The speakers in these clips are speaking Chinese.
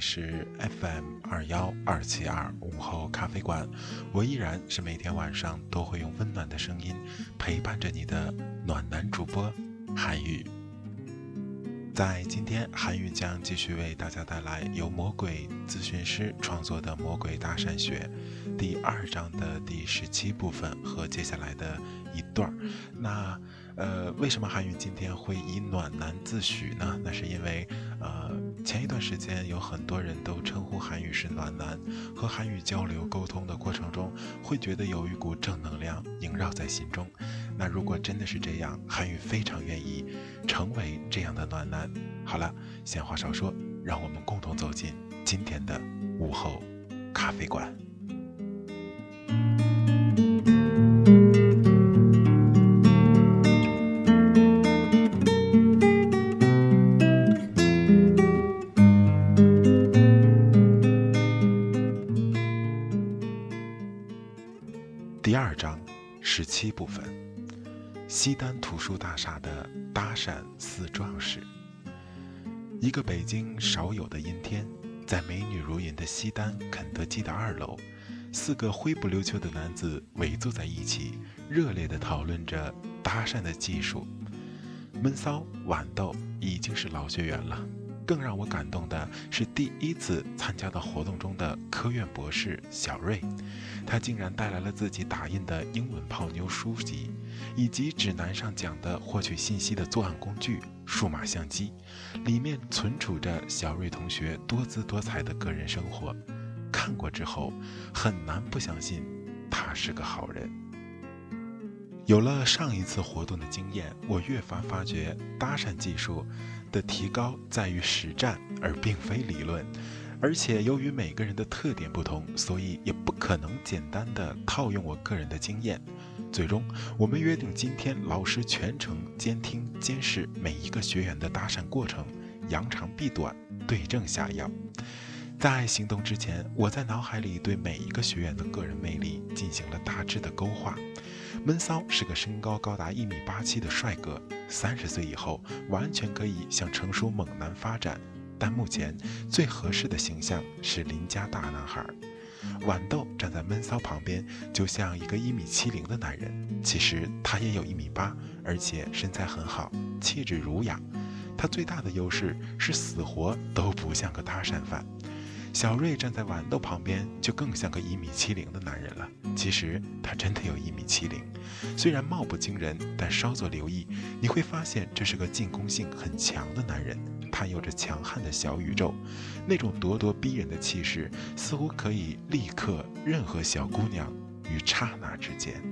是 FM 二幺二七二午后咖啡馆，我依然是每天晚上都会用温暖的声音陪伴着你的暖男主播韩宇。在今天，韩宇将继续为大家带来由魔鬼咨询师创作的《魔鬼搭讪学》第二章的第十七部分和接下来的一段儿。那。呃，为什么韩语今天会以暖男自诩呢？那是因为，呃，前一段时间有很多人都称呼韩语是暖男，和韩语交流沟通的过程中，会觉得有一股正能量萦绕在心中。那如果真的是这样，韩语非常愿意成为这样的暖男。好了，闲话少说，让我们共同走进今天的午后咖啡馆。西单图书大厦的搭讪四壮士。一个北京少有的阴天，在美女如云的西单肯德基的二楼，四个灰不溜秋的男子围坐在一起，热烈地讨论着搭讪的技术。闷骚豌豆已经是老学员了。更让我感动的是，第一次参加到活动中的科院博士小瑞，他竟然带来了自己打印的英文泡妞书籍，以及指南上讲的获取信息的作案工具——数码相机，里面存储着小瑞同学多姿多彩的个人生活。看过之后，很难不相信他是个好人。有了上一次活动的经验，我越发发觉搭讪技术。的提高在于实战，而并非理论。而且由于每个人的特点不同，所以也不可能简单的套用我个人的经验。最终，我们约定今天老师全程监听监视每一个学员的搭讪过程，扬长避短，对症下药。在行动之前，我在脑海里对每一个学员的个人魅力进行了大致的勾画。闷骚是个身高高达一米八七的帅哥，三十岁以后完全可以向成熟猛男发展，但目前最合适的形象是邻家大男孩。豌豆站在闷骚旁边，就像一个一米七零的男人，其实他也有一米八，而且身材很好，气质儒雅。他最大的优势是死活都不像个搭讪犯。小瑞站在豌豆旁边，就更像个一米七零的男人了。其实他真的有一米七零，虽然貌不惊人，但稍作留意，你会发现这是个进攻性很强的男人。他有着强悍的小宇宙，那种咄咄逼人的气势，似乎可以立刻任何小姑娘于刹那之间。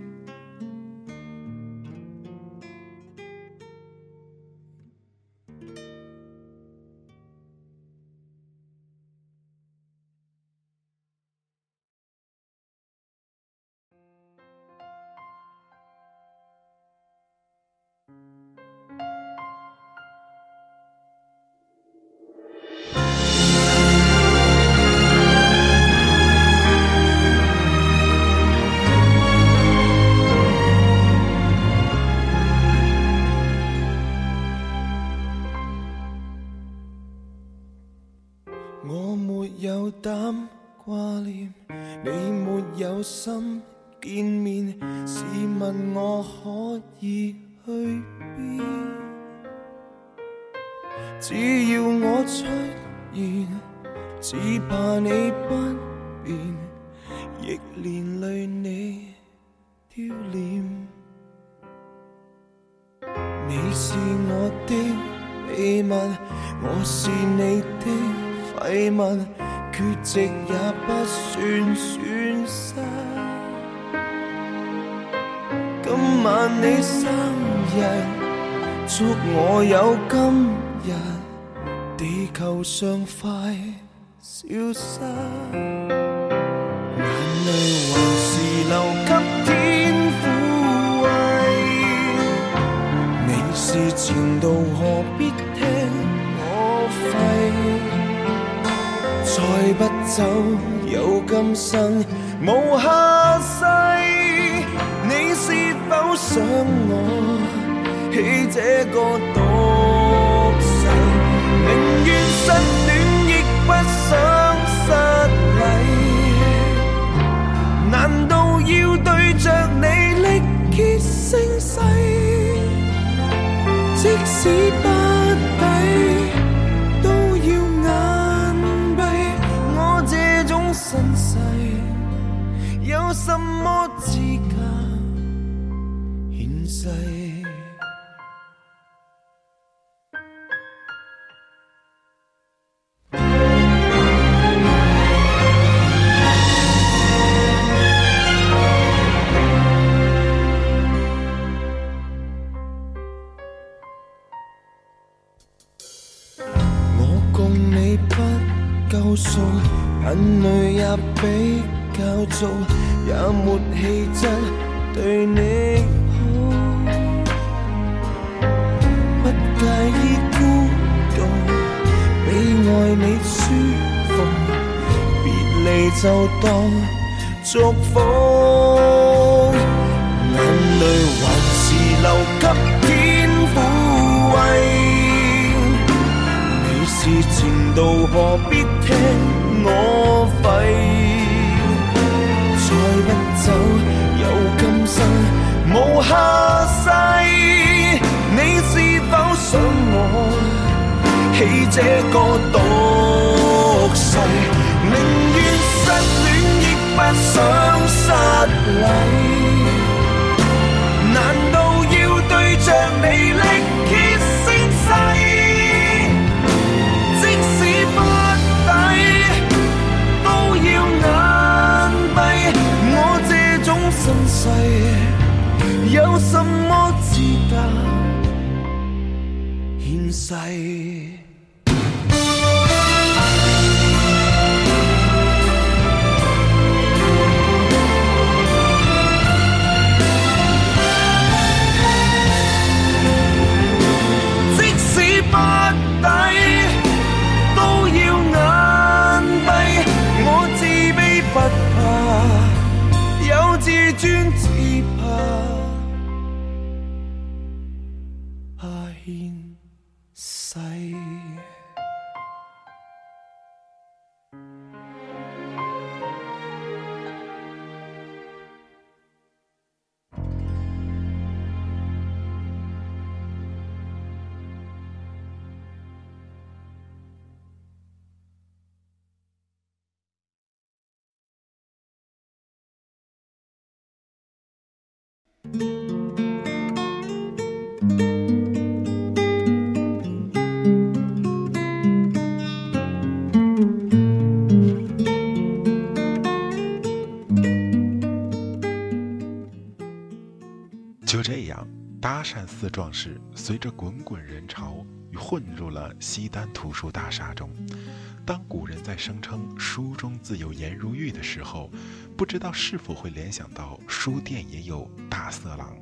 没有胆挂念，你没有心见面，试问我可以去边？只要我出现，只怕你不便，亦连累你丢脸。你是我的秘密，我是你的废物，缺席也不算损失。今晚你生日，祝我有今日，地球上快消失，眼泪还是流给天抚慰。你是前度，何必再不走，有今生无下世。你是否想我起这个毒誓？宁愿失恋，亦不想失礼。难道要对着你力竭声嘶？即使我共你不够数，眼泪也比较早，也没气质为你舒服，别离就当祝福，眼泪还是留给天抚慰。你是前度，何必听我吠？再不走，有今生无下起这个毒誓？宁愿失恋，亦不想失礼。难道要对着你力竭声嘶？即使不抵，都要眼闭。我这种身世，有什么资格献世？搭讪四壮士随着滚滚人潮混入了西单图书大厦中。当古人在声称“书中自有颜如玉”的时候，不知道是否会联想到书店也有大色狼。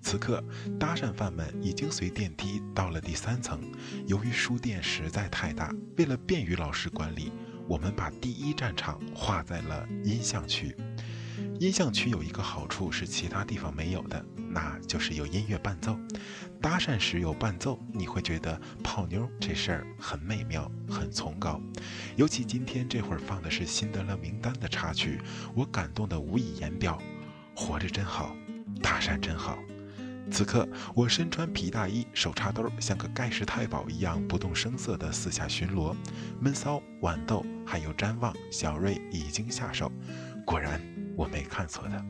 此刻，搭讪犯们已经随电梯到了第三层。由于书店实在太大，为了便于老师管理，我们把第一战场划在了音像区。音像区有一个好处是其他地方没有的，那就是有音乐伴奏。搭讪时有伴奏，你会觉得泡妞这事儿很美妙、很崇高。尤其今天这会儿放的是《辛德勒名单》的插曲，我感动得无以言表。活着真好，搭讪真好。此刻，我身穿皮大衣，手插兜，像个盖世太保一样不动声色地四下巡逻。闷骚、豌豆还有瞻望，小瑞已经下手。果然，我没看错的，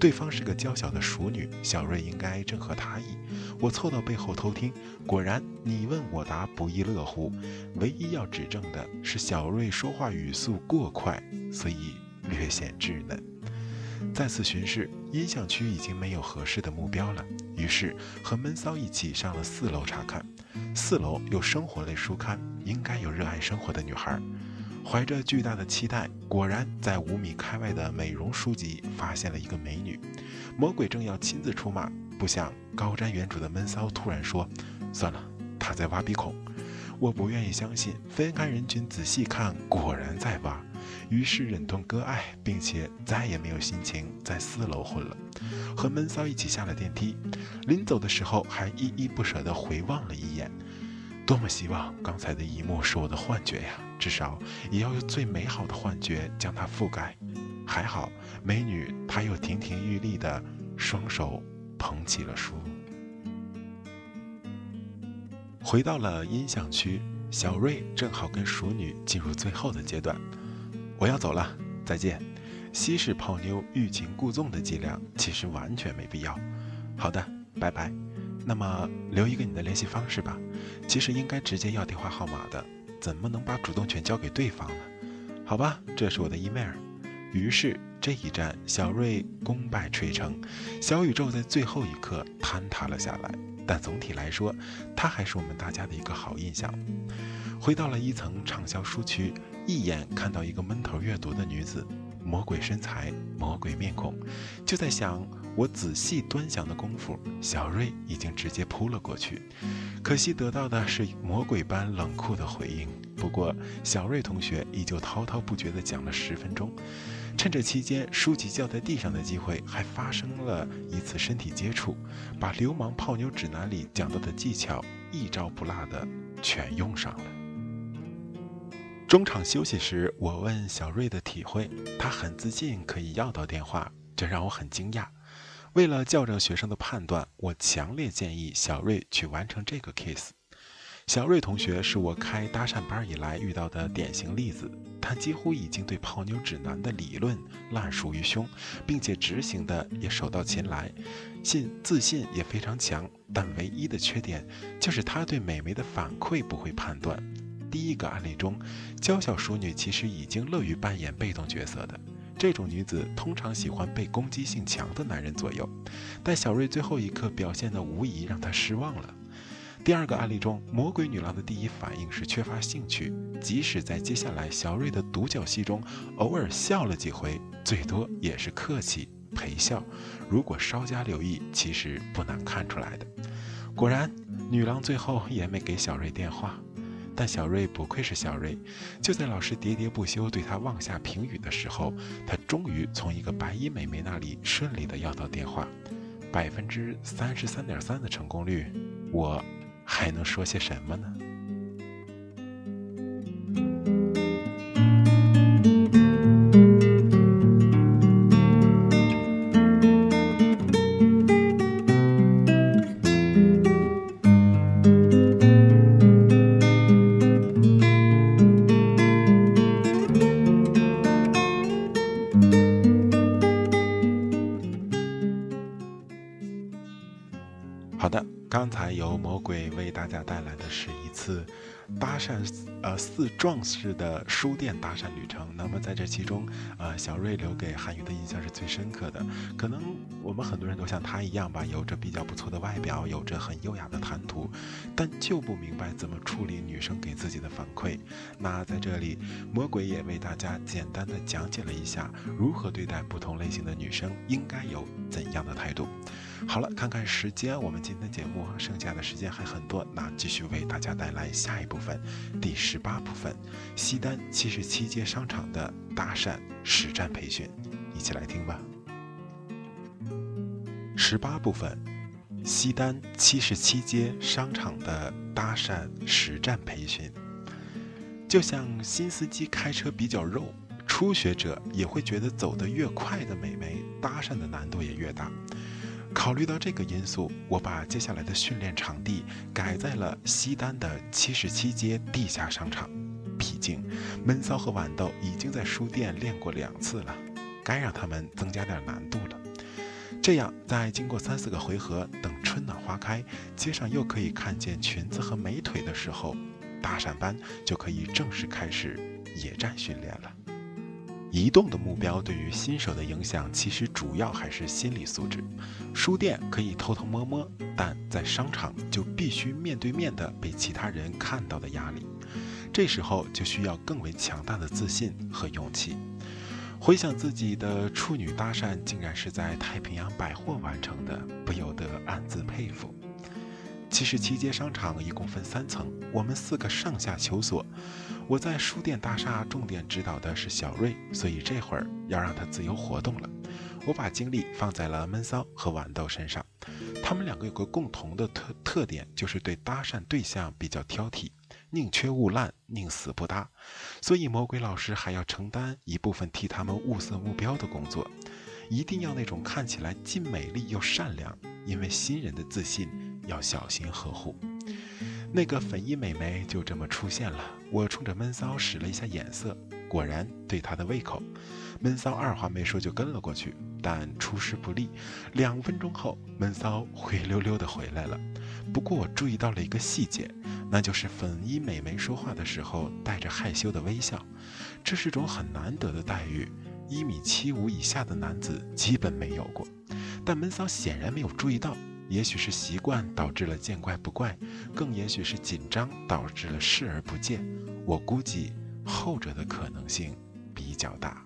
对方是个娇小的熟女，小瑞应该正合她意。我凑到背后偷听，果然你问我答，不亦乐乎。唯一要指正的是，小瑞说话语速过快，所以略显稚嫩。再次巡视，音像区已经没有合适的目标了，于是和闷骚一起上了四楼查看。四楼有生活类书刊，应该有热爱生活的女孩。怀着巨大的期待，果然在五米开外的美容书籍发现了一个美女。魔鬼正要亲自出马，不想高瞻远瞩的闷骚突然说：“算了，他在挖鼻孔。”我不愿意相信，分开人群仔细看，果然在挖。于是忍痛割爱，并且再也没有心情在四楼混了，和闷骚一起下了电梯。临走的时候，还依依不舍地回望了一眼。多么希望刚才的一幕是我的幻觉呀！至少也要用最美好的幻觉将它覆盖。还好，美女她又亭亭玉立的双手捧起了书。回到了音像区，小瑞正好跟熟女进入最后的阶段。我要走了，再见。西式泡妞欲擒故纵的伎俩其实完全没必要。好的，拜拜。那么留一个你的联系方式吧。其实应该直接要电话号码的，怎么能把主动权交给对方呢？好吧，这是我的 email。于是这一战，小瑞功败垂成，小宇宙在最后一刻坍塌了下来。但总体来说，他还是我们大家的一个好印象。回到了一层畅销书区，一眼看到一个闷头阅读的女子，魔鬼身材，魔鬼面孔，就在想，我仔细端详的功夫，小瑞已经直接扑了过去，可惜得到的是魔鬼般冷酷的回应。不过，小瑞同学依旧滔滔不绝地讲了十分钟，趁着期间书籍掉在地上的机会，还发生了一次身体接触，把流氓泡妞指南里讲到的技巧一招不落的全用上了。中场休息时，我问小瑞的体会，他很自信可以要到电话，这让我很惊讶。为了校正学生的判断，我强烈建议小瑞去完成这个 case。小瑞同学是我开搭讪班以来遇到的典型例子，他几乎已经对泡妞指南的理论烂熟于胸，并且执行的也手到擒来，信自信也非常强。但唯一的缺点就是他对美眉的反馈不会判断。第一个案例中，娇小淑女其实已经乐于扮演被动角色的。这种女子通常喜欢被攻击性强的男人左右，但小瑞最后一刻表现的无疑让她失望了。第二个案例中，魔鬼女郎的第一反应是缺乏兴趣，即使在接下来小瑞的独角戏中偶尔笑了几回，最多也是客气陪笑。如果稍加留意，其实不难看出来的。果然，女郎最后也没给小瑞电话。但小瑞不愧是小瑞，就在老师喋喋不休对他妄下评语的时候，他终于从一个白衣美眉那里顺利的要到电话，百分之三十三点三的成功率，我还能说些什么呢？四壮士的书店搭讪旅程。那么在这其中，呃，小瑞留给韩语的印象是最深刻的。可能我们很多人都像他一样吧，有着比较不错的外表，有着很优雅的谈吐，但就不明白怎么处理女生给自己的反馈。那在这里，魔鬼也为大家简单的讲解了一下如何对待不同类型的女生应该有怎样的态度。好了，看看时间，我们今天节目剩下的时间还很多，那继续为大家带来下一部分，第十八部分，西单七十七街商场的搭讪实战培训，一起来听吧。十八部分：西单七十七街商场的搭讪实战培训。就像新司机开车比较肉，初学者也会觉得走得越快的美眉搭讪的难度也越大。考虑到这个因素，我把接下来的训练场地改在了西单的七十七街地下商场。僻静，闷骚和豌豆已经在书店练过两次了，该让他们增加点难度了。这样，在经过三四个回合，等春暖花开，街上又可以看见裙子和美腿的时候，搭讪班就可以正式开始野战训练了。移动的目标对于新手的影响，其实主要还是心理素质。书店可以偷偷摸摸，但在商场就必须面对面的被其他人看到的压力。这时候就需要更为强大的自信和勇气。回想自己的处女搭讪，竟然是在太平洋百货完成的，不由得暗自佩服。其实七街商场一共分三层，我们四个上下求索。我在书店大厦重点指导的是小瑞，所以这会儿要让他自由活动了。我把精力放在了闷骚和豌豆身上，他们两个有个共同的特特点，就是对搭讪对象比较挑剔，宁缺毋滥，宁死不搭。所以魔鬼老师还要承担一部分替他们物色目标的工作，一定要那种看起来既美丽又善良，因为新人的自信要小心呵护。那个粉衣美眉就这么出现了，我冲着闷骚使了一下眼色，果然对她的胃口。闷骚二话没说就跟了过去，但出师不利。两分钟后，闷骚灰溜溜的回来了。不过我注意到了一个细节，那就是粉衣美眉说话的时候带着害羞的微笑，这是种很难得的待遇，一米七五以下的男子基本没有过。但闷骚显然没有注意到。也许是习惯导致了见怪不怪，更也许是紧张导致了视而不见。我估计后者的可能性比较大。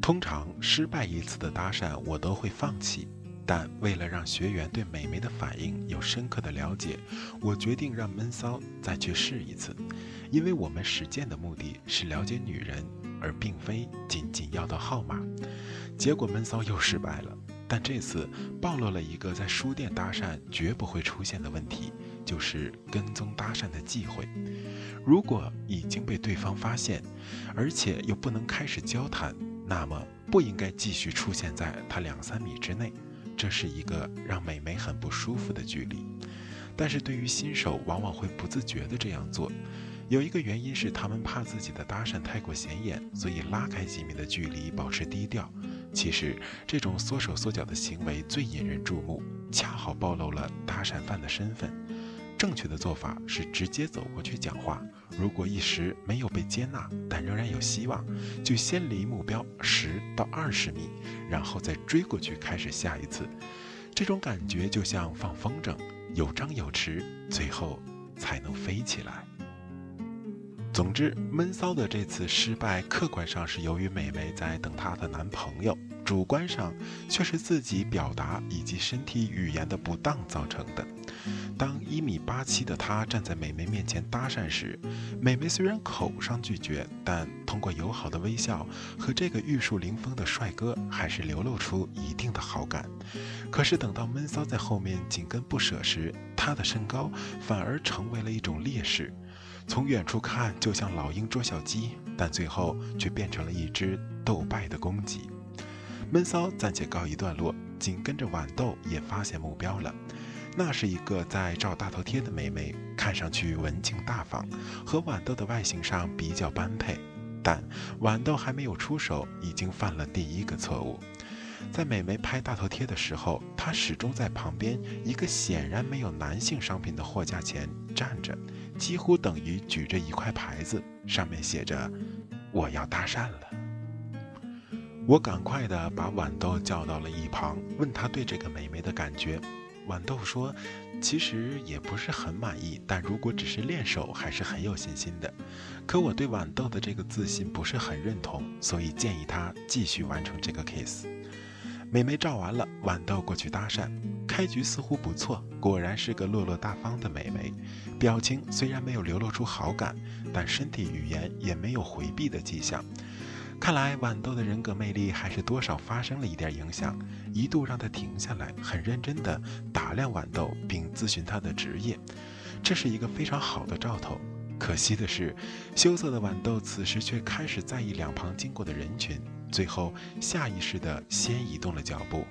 通常失败一次的搭讪，我都会放弃。但为了让学员对美眉的反应有深刻的了解，我决定让闷骚再去试一次。因为我们实践的目的是了解女人，而并非仅仅要到号码。结果闷骚又失败了，但这次暴露了一个在书店搭讪绝不会出现的问题，就是跟踪搭讪的忌讳。如果已经被对方发现，而且又不能开始交谈，那么不应该继续出现在他两三米之内。这是一个让美眉很不舒服的距离，但是对于新手，往往会不自觉地这样做。有一个原因是他们怕自己的搭讪太过显眼，所以拉开几米的距离，保持低调。其实这种缩手缩脚的行为最引人注目，恰好暴露了搭讪犯的身份。正确的做法是直接走过去讲话。如果一时没有被接纳，但仍然有希望，就先离目标十到二十米，然后再追过去开始下一次。这种感觉就像放风筝，有张有弛，最后才能飞起来。总之，闷骚的这次失败，客观上是由于美眉在等她的男朋友，主观上却是自己表达以及身体语言的不当造成的。当一米八七的他站在美眉面前搭讪时，美眉虽然口上拒绝，但通过友好的微笑和这个玉树临风的帅哥，还是流露出一定的好感。可是等到闷骚在后面紧跟不舍时，他的身高反而成为了一种劣势。从远处看就像老鹰捉小鸡，但最后却变成了一只斗败的公鸡。闷骚暂且告一段落，紧跟着豌豆也发现目标了。那是一个在照大头贴的美眉，看上去文静大方，和豌豆的外形上比较般配。但豌豆还没有出手，已经犯了第一个错误。在美眉拍大头贴的时候，她始终在旁边一个显然没有男性商品的货架前站着，几乎等于举着一块牌子，上面写着“我要搭讪了”。我赶快的把豌豆叫到了一旁，问他对这个美眉的感觉。豌豆说：“其实也不是很满意，但如果只是练手，还是很有信心的。可我对豌豆的这个自信不是很认同，所以建议他继续完成这个 case。”美眉照完了，豌豆过去搭讪，开局似乎不错，果然是个落落大方的美眉。表情虽然没有流露出好感，但身体语言也没有回避的迹象。看来豌豆的人格魅力还是多少发生了一点影响，一度让他停下来，很认真地打量豌豆，并咨询他的职业。这是一个非常好的兆头。可惜的是，羞涩的豌豆此时却开始在意两旁经过的人群，最后下意识地先移动了脚步。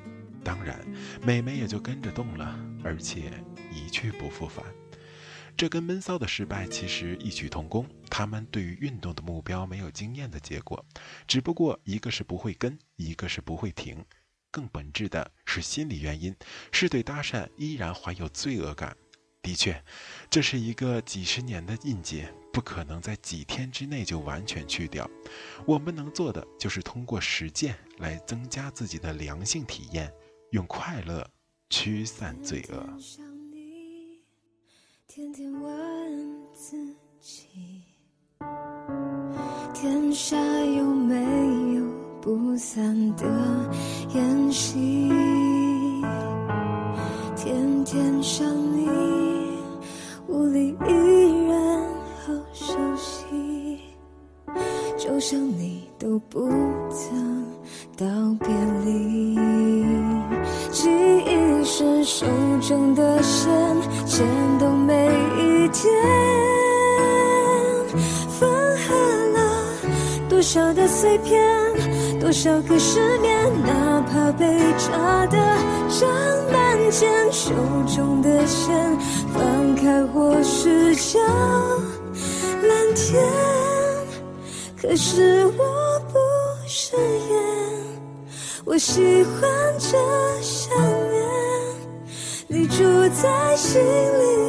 当然，美眉也就跟着动了，而且一去不复返。这跟闷骚的失败其实异曲同工，他们对于运动的目标没有经验的结果，只不过一个是不会跟，一个是不会停，更本质的是心理原因，是对搭讪依然怀有罪恶感。的确，这是一个几十年的印记，不可能在几天之内就完全去掉。我们能做的就是通过实践来增加自己的良性体验，用快乐驱散罪恶。天天问自己，天下有没有不散的宴席？天天想你，屋里依然好熟悉，就像你都不曾道别离。手中的线，牵动每一天。分合了多少的碎片，多少个失眠，哪怕被扎的张满茧。手中的线放开，或许叫蓝天。可是我不是烟。我喜欢这，在心里。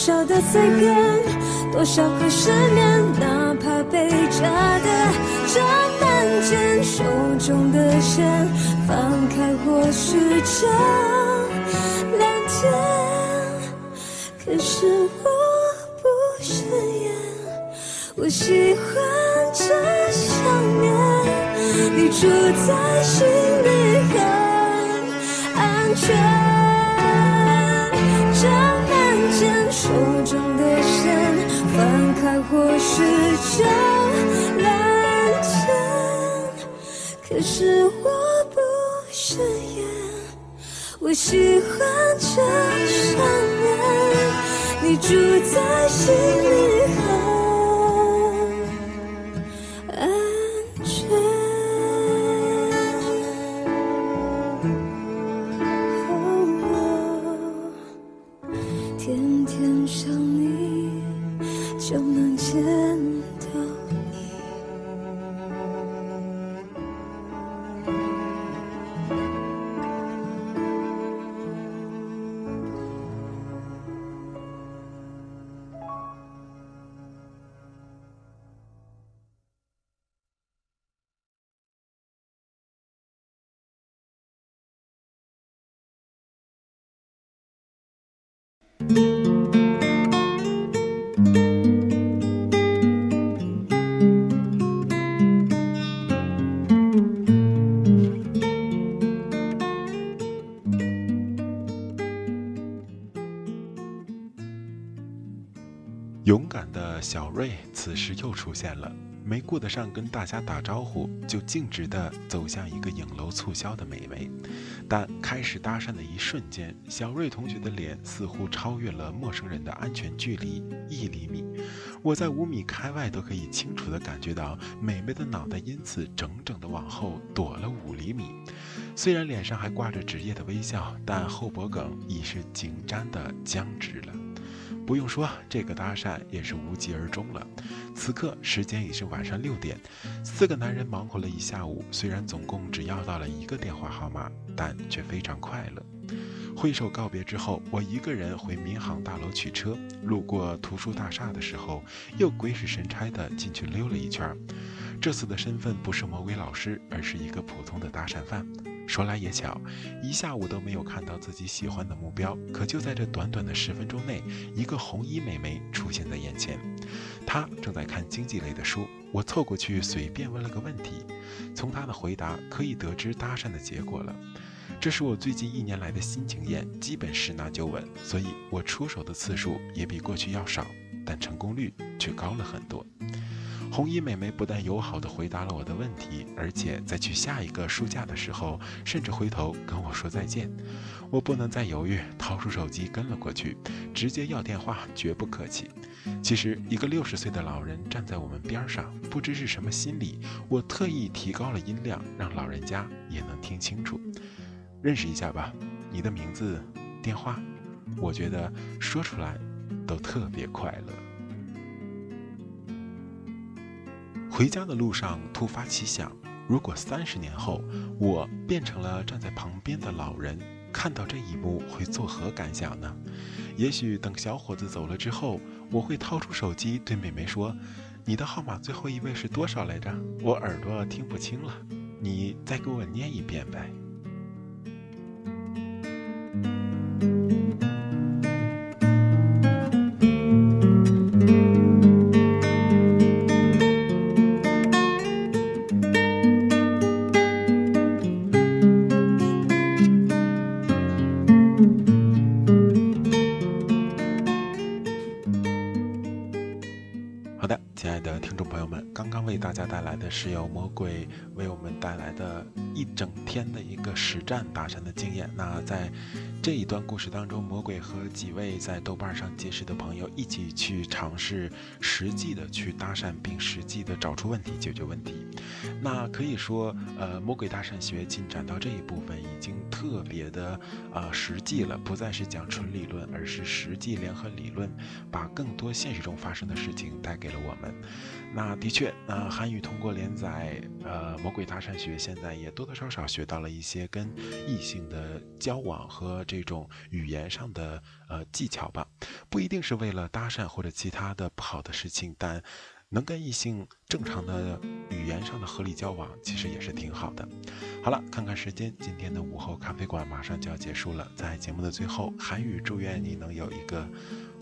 少的碎片，多少个失眠，哪怕被扎的这难见，手中的线放开，或许这蓝天。可是我不是烟，我喜欢这想念，你住在心里很安全。间放开，或是就蓝天。可是我不是烟，我喜欢这想念，你住在心里能见到。小瑞此时又出现了，没顾得上跟大家打招呼，就径直地走向一个影楼促销的美眉。但开始搭讪的一瞬间，小瑞同学的脸似乎超越了陌生人的安全距离一厘米，我在五米开外都可以清楚地感觉到美眉的脑袋因此整整的往后躲了五厘米。虽然脸上还挂着职业的微笑，但后脖梗已是紧张的僵直了。不用说，这个搭讪也是无疾而终了。此刻时间已是晚上六点，四个男人忙活了一下午，虽然总共只要到了一个电话号码，但却非常快乐。挥手告别之后，我一个人回民航大楼取车。路过图书大厦的时候，又鬼使神差地进去溜了一圈。这次的身份不是魔鬼老师，而是一个普通的搭讪犯。说来也巧，一下午都没有看到自己喜欢的目标，可就在这短短的十分钟内，一个红衣美眉出现在眼前。她正在看经济类的书，我凑过去随便问了个问题，从她的回答可以得知搭讪的结果了。这是我最近一年来的新经验，基本十拿九稳，所以我出手的次数也比过去要少，但成功率却高了很多。红衣美眉不但友好地回答了我的问题，而且在去下一个书架的时候，甚至回头跟我说再见。我不能再犹豫，掏出手机跟了过去，直接要电话，绝不客气。其实，一个六十岁的老人站在我们边上，不知是什么心理，我特意提高了音量，让老人家也能听清楚。认识一下吧，你的名字、电话，我觉得说出来都特别快乐。回家的路上突发奇想，如果三十年后我变成了站在旁边的老人，看到这一幕会作何感想呢？也许等小伙子走了之后，我会掏出手机对妹妹说：“你的号码最后一位是多少来着？我耳朵听不清了，你再给我念一遍呗。”好的，亲爱的听众朋友们，刚刚为大家带来。的是由魔鬼为我们带来的一整天的一个实战打神的经验。那在这一段故事当中，魔鬼和几位在豆瓣上结识的朋友一起去尝试实际的去搭讪，并实际的找出问题、解决问题。那可以说，呃，魔鬼搭讪学进展到这一部分已经特别的呃实际了，不再是讲纯理论，而是实际联合理论，把更多现实中发生的事情带给了我们。那的确，那韩语通过连载，呃，魔鬼搭讪学现在也多多少少学到了一些跟异性的交往和这种语言上的呃技巧吧，不一定是为了搭讪或者其他的不好的事情，但能跟异性正常的语言上的合理交往，其实也是挺好的。好了，看看时间，今天的午后咖啡馆马上就要结束了，在节目的最后，韩语祝愿你能有一个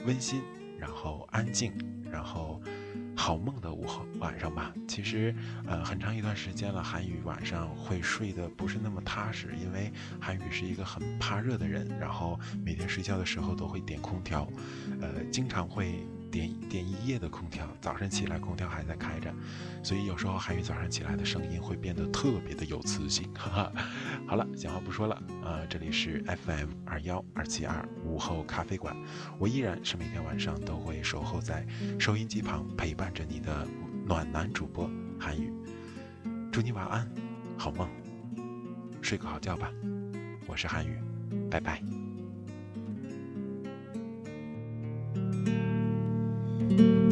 温馨，然后安静，然后。好梦的午后晚上吧。其实，呃，很长一段时间了，韩宇晚上会睡得不是那么踏实，因为韩宇是一个很怕热的人，然后每天睡觉的时候都会点空调，呃，经常会。点点一夜的空调，早晨起来空调还在开着，所以有时候韩语早上起来的声音会变得特别的有磁性。哈哈，好了，闲话不说了，呃，这里是 FM 二幺二七二午后咖啡馆，我依然是每天晚上都会守候在收音机旁陪伴着你的暖男主播韩语，祝你晚安，好梦，睡个好觉吧，我是韩语，拜拜。thank you